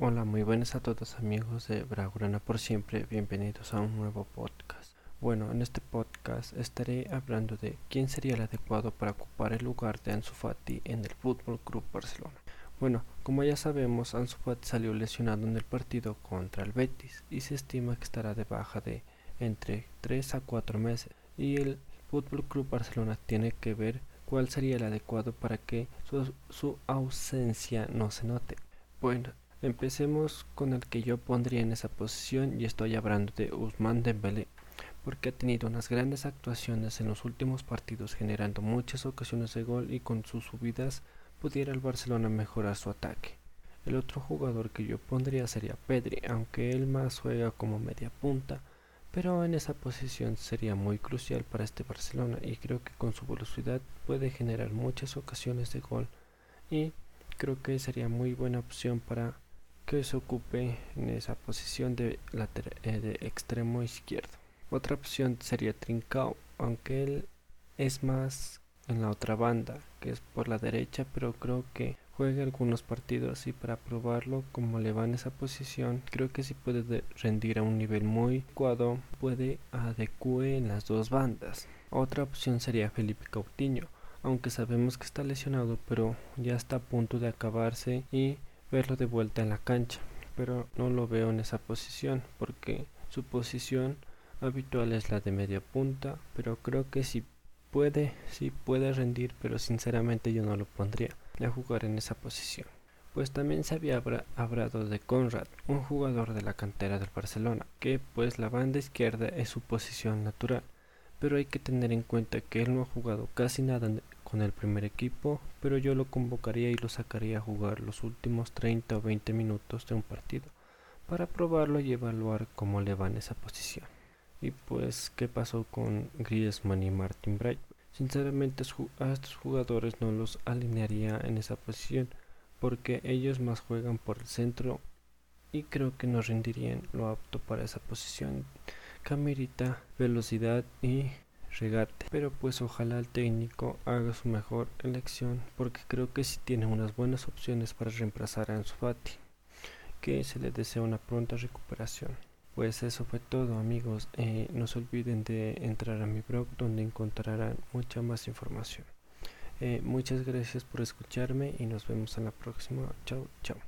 Hola, muy buenas a todos amigos de Bragurana por siempre, bienvenidos a un nuevo podcast. Bueno, en este podcast estaré hablando de quién sería el adecuado para ocupar el lugar de Ansu Fati en el Fútbol Club Barcelona. Bueno, como ya sabemos, Ansu Fati salió lesionado en el partido contra el Betis y se estima que estará de baja de entre 3 a 4 meses y el Fútbol Club Barcelona tiene que ver cuál sería el adecuado para que su, su ausencia no se note. Bueno, Empecemos con el que yo pondría en esa posición y estoy hablando de Usman Dembélé porque ha tenido unas grandes actuaciones en los últimos partidos generando muchas ocasiones de gol y con sus subidas pudiera el Barcelona mejorar su ataque. El otro jugador que yo pondría sería Pedri, aunque él más juega como media punta, pero en esa posición sería muy crucial para este Barcelona y creo que con su velocidad puede generar muchas ocasiones de gol y creo que sería muy buena opción para que se ocupe en esa posición de, eh, de extremo izquierdo. Otra opción sería Trincao, aunque él es más en la otra banda, que es por la derecha, pero creo que juegue algunos partidos y para probarlo como le va en esa posición, creo que si puede rendir a un nivel muy adecuado, puede adecue en las dos bandas. Otra opción sería Felipe Coutinho, aunque sabemos que está lesionado, pero ya está a punto de acabarse y verlo de vuelta en la cancha, pero no lo veo en esa posición porque su posición habitual es la de media punta, pero creo que si puede, si puede rendir, pero sinceramente yo no lo pondría a jugar en esa posición. Pues también se había hablado de Conrad, un jugador de la cantera del Barcelona, que pues la banda izquierda es su posición natural, pero hay que tener en cuenta que él no ha jugado casi nada con el primer equipo, pero yo lo convocaría y lo sacaría a jugar los últimos 30 o 20 minutos de un partido para probarlo y evaluar cómo le va en esa posición. Y pues, ¿qué pasó con Griezmann y Martin Bright? Sinceramente a estos jugadores no los alinearía en esa posición porque ellos más juegan por el centro y creo que no rendirían lo apto para esa posición. Camerita, velocidad y regate. Pero pues ojalá el técnico haga su mejor elección porque creo que si tiene unas buenas opciones para reemplazar a Ansu. Que se le desea una pronta recuperación. Pues eso fue todo amigos. Eh, no se olviden de entrar a mi blog donde encontrarán mucha más información. Eh, muchas gracias por escucharme y nos vemos en la próxima. Chao, chao.